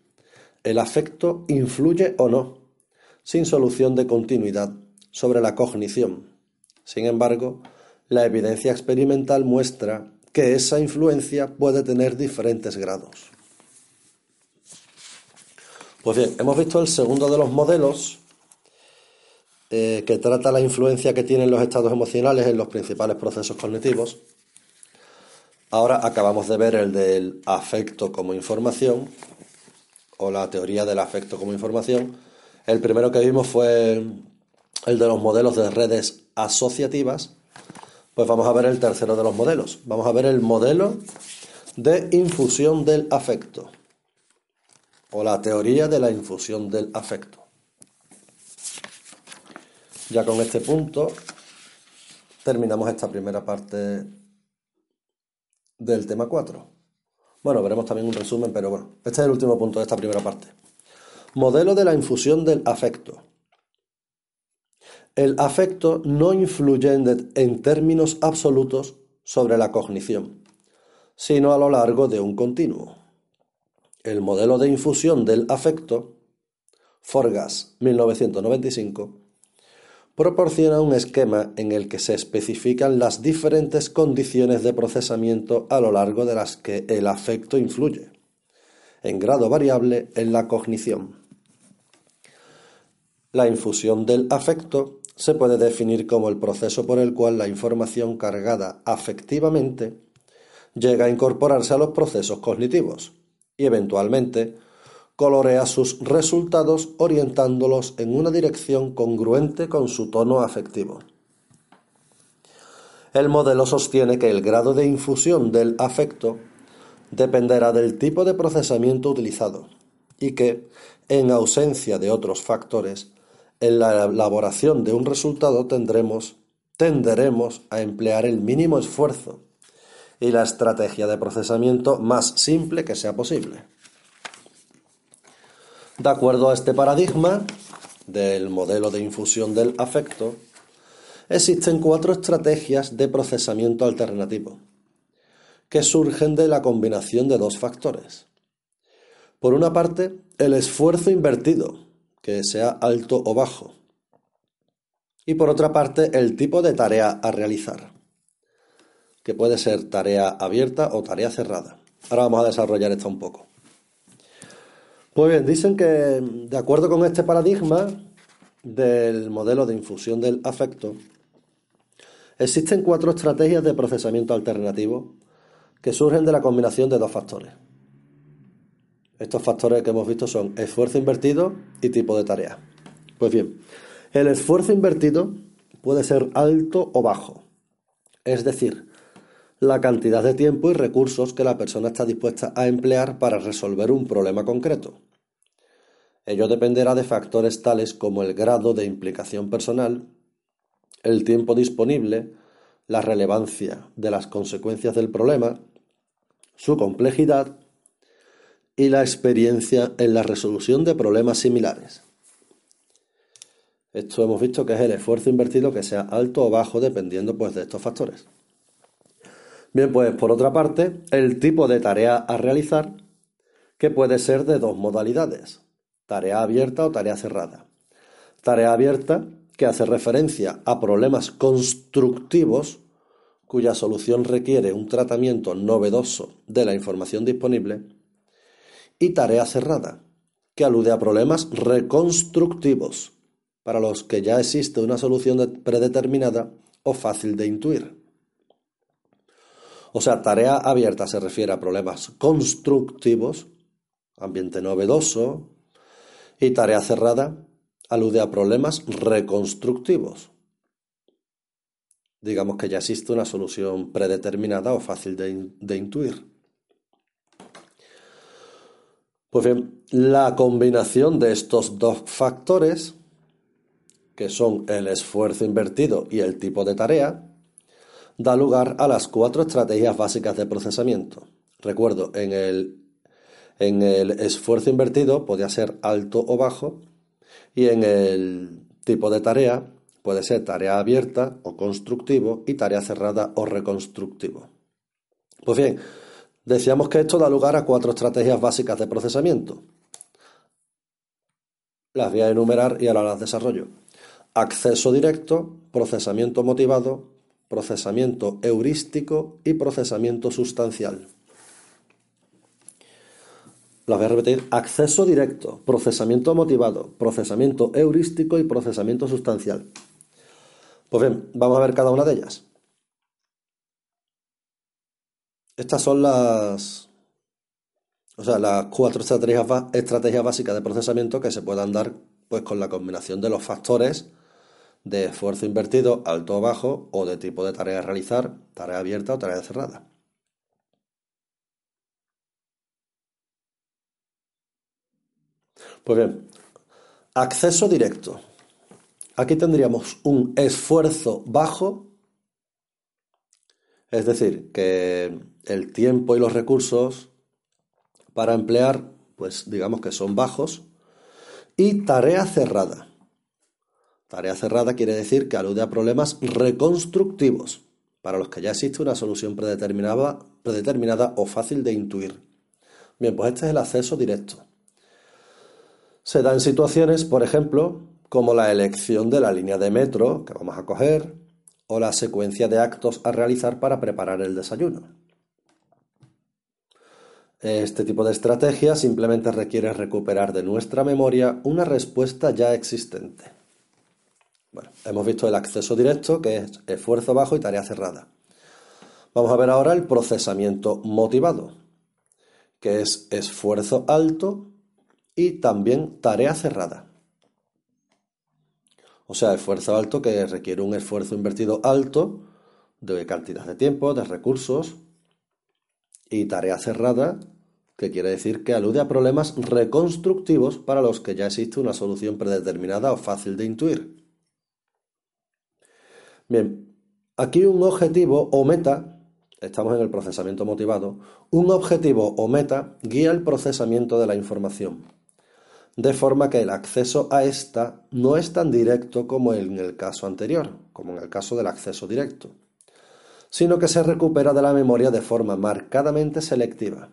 el afecto influye o no, sin solución de continuidad, sobre la cognición. Sin embargo, la evidencia experimental muestra que esa influencia puede tener diferentes grados. Pues bien, hemos visto el segundo de los modelos eh, que trata la influencia que tienen los estados emocionales en los principales procesos cognitivos. Ahora acabamos de ver el del afecto como información o la teoría del afecto como información. El primero que vimos fue el de los modelos de redes asociativas. Pues vamos a ver el tercero de los modelos. Vamos a ver el modelo de infusión del afecto o la teoría de la infusión del afecto. Ya con este punto terminamos esta primera parte del tema 4. Bueno, veremos también un resumen, pero bueno, este es el último punto de esta primera parte. Modelo de la infusión del afecto. El afecto no influye en, términos absolutos sobre la cognición, sino a lo largo de un continuo. El modelo de infusión del afecto, Forgas, 1995, proporciona un esquema en el que se especifican las diferentes condiciones de procesamiento a lo largo de las que el afecto influye, en grado variable en la cognición. La infusión del afecto se puede definir como el proceso por el cual la información cargada afectivamente llega a incorporarse a los procesos cognitivos y eventualmente colorea sus resultados orientándolos en una dirección congruente con su tono afectivo. El modelo sostiene que el grado de infusión del afecto dependerá del tipo de procesamiento utilizado y que, en ausencia de otros factores, en la elaboración de un resultado tendremos, tenderemos a emplear el mínimo esfuerzo y la estrategia de procesamiento más simple que sea posible. De acuerdo a este paradigma del modelo de infusión del afecto, existen cuatro estrategias de procesamiento alternativo que surgen de la combinación de dos factores. Por una parte, el esfuerzo invertido, que sea alto o bajo. Y por otra parte, el tipo de tarea a realizar, que puede ser tarea abierta o tarea cerrada. Ahora vamos a desarrollar esto un poco. Pues bien, dicen que de acuerdo con este paradigma del modelo de infusión del afecto, existen cuatro estrategias de procesamiento alternativo que surgen de la combinación de dos factores. Estos factores que hemos visto son esfuerzo invertido y tipo de tarea. Pues bien, el esfuerzo invertido puede ser alto o bajo, es decir, la cantidad de tiempo y recursos que la persona está dispuesta a emplear para resolver un problema concreto. Ello dependerá de factores tales como el grado de implicación personal, el tiempo disponible, la relevancia de las consecuencias del problema, su complejidad y la experiencia en la resolución de problemas similares. Esto hemos visto que es el esfuerzo invertido que sea alto o bajo dependiendo pues, de estos factores. Bien, pues por otra parte, el tipo de tarea a realizar, que puede ser de dos modalidades, tarea abierta o tarea cerrada. Tarea abierta, que hace referencia a problemas constructivos cuya solución requiere un tratamiento novedoso de la información disponible, y tarea cerrada, que alude a problemas reconstructivos, para los que ya existe una solución predeterminada o fácil de intuir. O sea, tarea abierta se refiere a problemas constructivos, ambiente novedoso, y tarea cerrada alude a problemas reconstructivos. Digamos que ya existe una solución predeterminada o fácil de, intuir. Pues bien, la combinación de estos dos factores, que son el esfuerzo invertido y el tipo de tarea, da lugar a las cuatro estrategias básicas de procesamiento. Recuerdo, en el, en el esfuerzo invertido podía ser alto o bajo y en el tipo de tarea puede ser tarea abierta o constructivo y tarea cerrada o reconstructivo. Pues bien, decíamos que esto da lugar a cuatro estrategias básicas de procesamiento. Las voy a enumerar y ahora las desarrollo. Acceso directo, procesamiento motivado, procesamiento heurístico y procesamiento sustancial. Las voy a repetir. Acceso directo, procesamiento motivado, procesamiento heurístico y procesamiento sustancial. Pues bien, vamos a ver cada una de ellas. Estas son las, o sea, las cuatro estrategias, básicas de procesamiento que se puedan dar pues, con la combinación de los factores de esfuerzo invertido, alto o bajo, o de tipo de tarea a realizar, tarea abierta o tarea cerrada. Pues bien, acceso directo. Aquí tendríamos un esfuerzo bajo, es decir, que el tiempo y los recursos para emplear, pues digamos que son bajos, y tarea cerrada. Tarea cerrada quiere decir que alude a problemas reconstructivos, para los que ya existe una solución predeterminada, o fácil de intuir. Bien, pues este es el acceso directo. Se da en situaciones, por ejemplo, como la elección de la línea de metro que vamos a coger o la secuencia de actos a realizar para preparar el desayuno. Este tipo de estrategia simplemente requiere recuperar de nuestra memoria una respuesta ya existente. Bueno, hemos visto el acceso directo, que es esfuerzo bajo y tarea cerrada. Vamos a ver ahora el procesamiento motivado, que es esfuerzo alto y también tarea cerrada. O sea, esfuerzo alto que requiere un esfuerzo invertido alto de cantidad de tiempo, de recursos. Y tarea cerrada, que quiere decir que alude a problemas reconstructivos para los que ya existe una solución predeterminada o fácil de intuir. Bien, aquí un objetivo o meta, estamos en el procesamiento motivado, un objetivo o meta guía el procesamiento de la información, de forma que el acceso a esta no es tan directo como en el caso anterior, como en el caso del acceso directo, sino que se recupera de la memoria de forma marcadamente selectiva.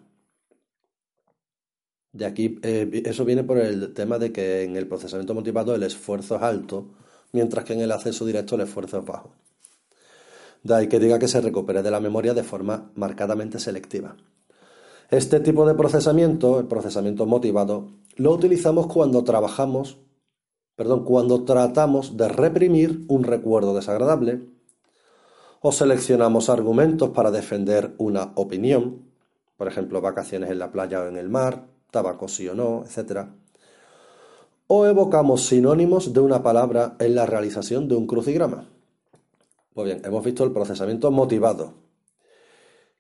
De aquí, eh, eso viene por el tema de que en el procesamiento motivado el esfuerzo es alto mientras que en el acceso directo el esfuerzo es bajo. De ahí que diga que se recupere de la memoria de forma marcadamente selectiva. Este tipo de procesamiento, el procesamiento motivado, lo utilizamos cuando trabajamos, perdón, cuando tratamos de reprimir un recuerdo desagradable o seleccionamos argumentos para defender una opinión, por ejemplo, vacaciones en la playa o en el mar, tabaco sí o no, etc o evocamos sinónimos de una palabra en la realización de un crucigrama. Pues bien, hemos visto el procesamiento motivado,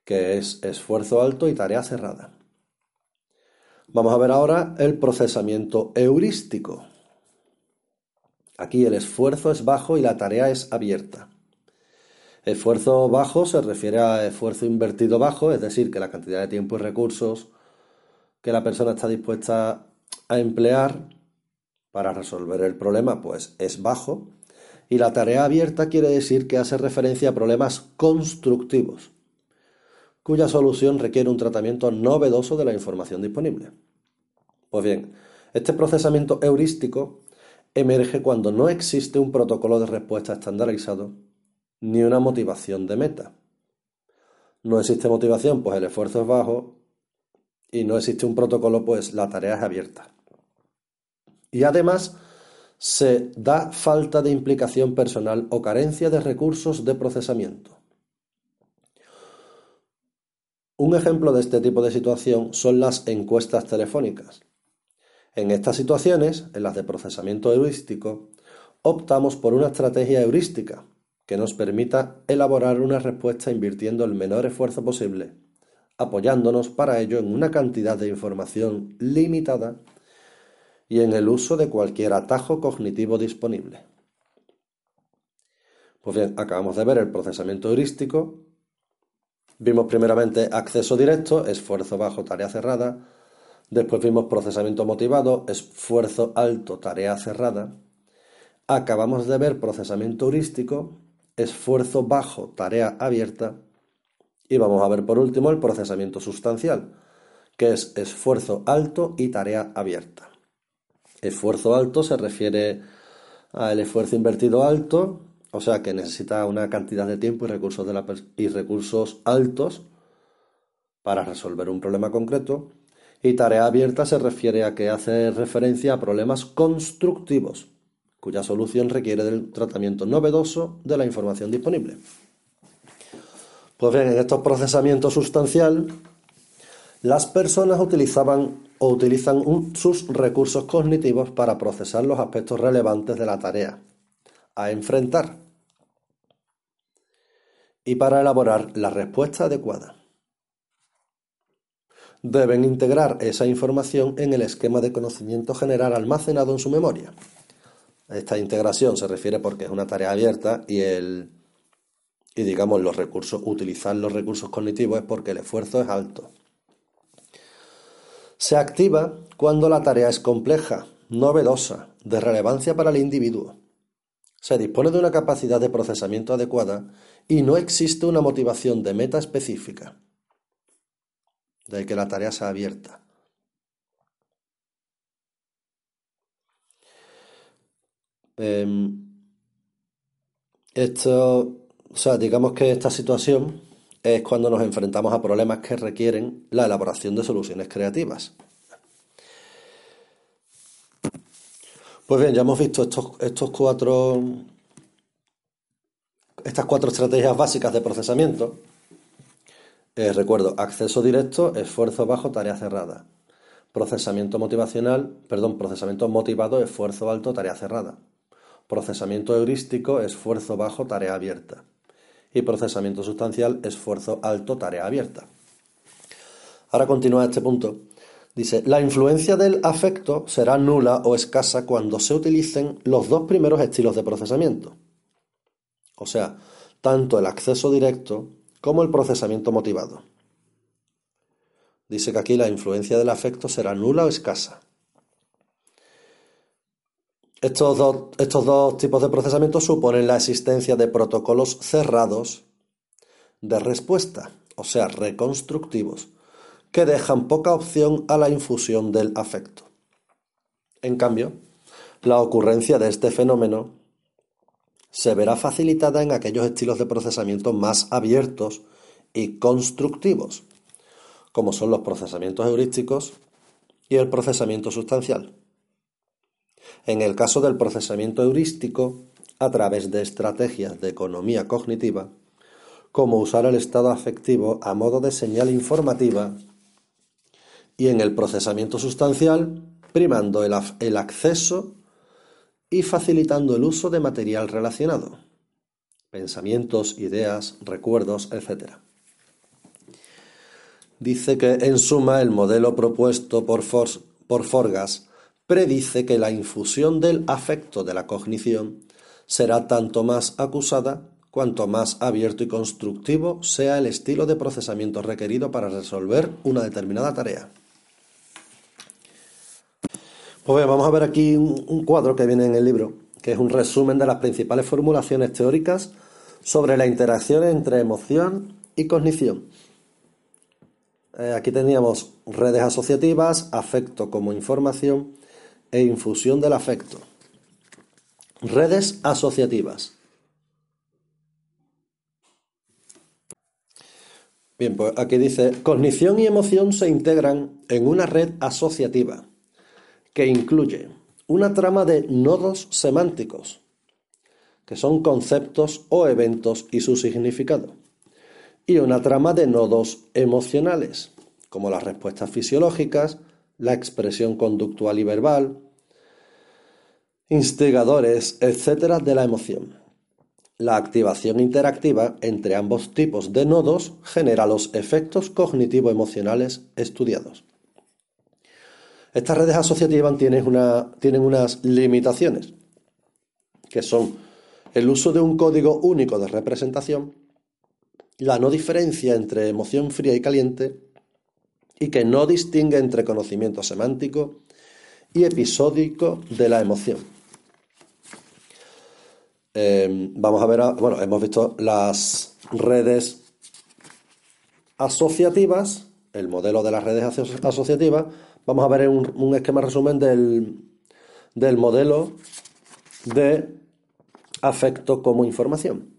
que es esfuerzo alto y tarea cerrada. Vamos a ver ahora el procesamiento heurístico. Aquí el esfuerzo es bajo y la tarea es abierta. Esfuerzo bajo se refiere a esfuerzo invertido bajo, es decir, que la cantidad de tiempo y recursos que la persona está dispuesta a emplear para resolver el problema pues es bajo y la tarea abierta quiere decir que hace referencia a problemas constructivos, cuya solución requiere un tratamiento novedoso de la información disponible. Pues bien, este procesamiento heurístico emerge cuando no existe un protocolo de respuesta estandarizado ni una motivación de meta. No existe motivación, pues el esfuerzo es bajo, y no existe un protocolo, pues la tarea es abierta. Y además se da falta de implicación personal o carencia de recursos de procesamiento. Un ejemplo de este tipo de situación son las encuestas telefónicas. En estas situaciones, en las de procesamiento heurístico, optamos por una estrategia heurística que nos permita elaborar una respuesta invirtiendo el menor esfuerzo posible, apoyándonos para ello en una cantidad de información limitada y en el uso de cualquier atajo cognitivo disponible. Pues bien, acabamos de ver el procesamiento heurístico. Vimos primeramente acceso directo, esfuerzo bajo, tarea cerrada. Después vimos procesamiento motivado, esfuerzo alto, tarea cerrada. Acabamos de ver procesamiento heurístico, esfuerzo bajo, tarea abierta. Y vamos a ver por último el procesamiento sustancial, que es esfuerzo alto y tarea abierta. Esfuerzo alto se refiere al esfuerzo invertido alto, o sea que necesita una cantidad de tiempo y recursos, y recursos altos para resolver un problema concreto. Y tarea abierta se refiere a que hace referencia a problemas constructivos, cuya solución requiere del tratamiento novedoso de la información disponible. Pues bien, en estos procesamientos sustancial, las personas utilizaban o utilizan sus recursos cognitivos para procesar los aspectos relevantes de la tarea a enfrentar y para elaborar la respuesta adecuada. Deben integrar esa información en el esquema de conocimiento general almacenado en su memoria. Esta integración se refiere porque es una tarea abierta y el y digamos los recursos utilizar los recursos cognitivos es porque el esfuerzo es alto. Se activa cuando la tarea es compleja, novedosa, de relevancia para el individuo. Se dispone de una capacidad de procesamiento adecuada y no existe una motivación de meta específica. De que la tarea sea abierta. Em, esto, o sea, digamos que esta situación es cuando nos enfrentamos a problemas que requieren la elaboración de soluciones creativas. Pues bien, ya hemos visto estos, estos cuatro, estas cuatro estrategias básicas de procesamiento. Eh, recuerdo, acceso directo, esfuerzo bajo, tarea cerrada. Procesamiento motivacional, perdón, procesamiento motivado, esfuerzo alto, tarea cerrada procesamiento heurístico, esfuerzo bajo, tarea abierta. Y procesamiento sustancial, esfuerzo alto, tarea abierta. Ahora continúa este punto. Dice, la influencia del afecto será nula o escasa cuando se utilicen los dos primeros estilos de procesamiento. O sea, tanto el acceso directo como el procesamiento motivado. Dice que aquí la influencia del afecto será nula o escasa. Estos dos, tipos de procesamiento suponen la existencia de protocolos cerrados de respuesta, o sea, reconstructivos, que dejan poca opción a la infusión del afecto. En cambio, la ocurrencia de este fenómeno se verá facilitada en aquellos estilos de procesamiento más abiertos y constructivos, como son los procesamientos heurísticos y el procesamiento sustancial. En el caso del procesamiento heurístico, a través de estrategias de economía cognitiva, como usar el estado afectivo a modo de señal informativa, y en el procesamiento sustancial, primando el, acceso y facilitando el uso de material relacionado, pensamientos, ideas, recuerdos, etc. Dice que, en suma, el modelo propuesto por Forgas predice que la infusión del afecto de la cognición será tanto más acusada cuanto más abierto y constructivo sea el estilo de procesamiento requerido para resolver una determinada tarea. Pues bien, vamos a ver aquí un, cuadro que viene en el libro, que es un resumen de las principales formulaciones teóricas sobre la interacción entre emoción y cognición. Eh, aquí teníamos redes asociativas, afecto como información e infusión del afecto. Redes asociativas. Bien, pues aquí dice, cognición y emoción se integran en una red asociativa que incluye una trama de nodos semánticos, que son conceptos o eventos y su significado, y una trama de nodos emocionales, como las respuestas fisiológicas, la expresión conductual y verbal, instigadores, etcétera, de la emoción. La activación interactiva entre ambos tipos de nodos genera los efectos cognitivo-emocionales estudiados. Estas redes asociativas tienen, tienen unas limitaciones, que son el uso de un código único de representación, la no diferencia entre emoción fría y caliente, y que no distingue entre conocimiento semántico y episódico de la emoción. Em, vamos a ver, bueno, hemos visto las redes asociativas, el modelo de las redes asociativas. Vamos a ver un, esquema resumen del, del modelo de afecto como información.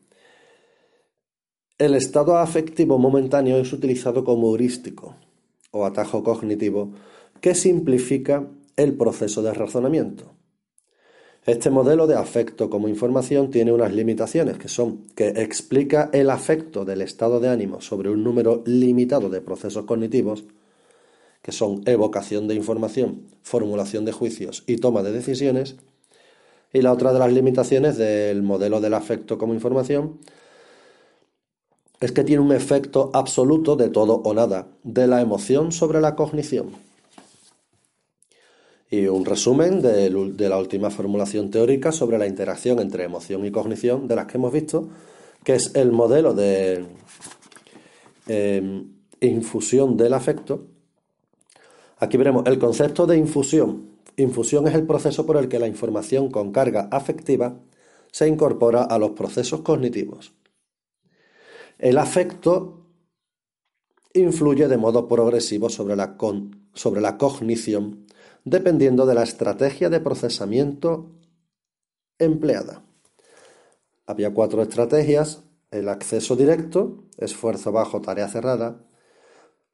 El estado afectivo momentáneo es utilizado como heurístico o atajo cognitivo que simplifica el proceso de razonamiento. Este modelo de afecto como información tiene unas limitaciones que son que explica el afecto del estado de ánimo sobre un número limitado de procesos cognitivos, que son evocación de información, formulación de juicios y toma de decisiones, y la otra de las limitaciones del modelo del afecto como información es que tiene un efecto absoluto de todo o nada, de la emoción sobre la cognición. Y un resumen de, la última formulación teórica sobre la interacción entre emoción y cognición de las que hemos visto, que es el modelo de em, infusión del afecto. Aquí veremos el concepto de infusión. Infusión es el proceso por el que la información con carga afectiva se incorpora a los procesos cognitivos. El afecto influye de modo progresivo sobre la, sobre la cognición dependiendo de la estrategia de procesamiento empleada. Había cuatro estrategias, el acceso directo, esfuerzo bajo, tarea cerrada,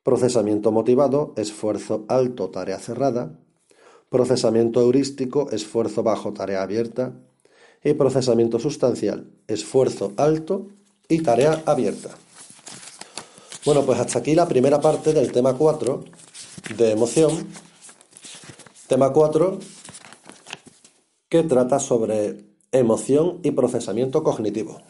procesamiento motivado, esfuerzo alto, tarea cerrada, procesamiento heurístico, esfuerzo bajo, tarea abierta, y procesamiento sustancial, esfuerzo alto y tarea abierta. Bueno, pues hasta aquí la primera parte del tema 4 de emoción. Tema 4 que trata sobre emoción y procesamiento cognitivo.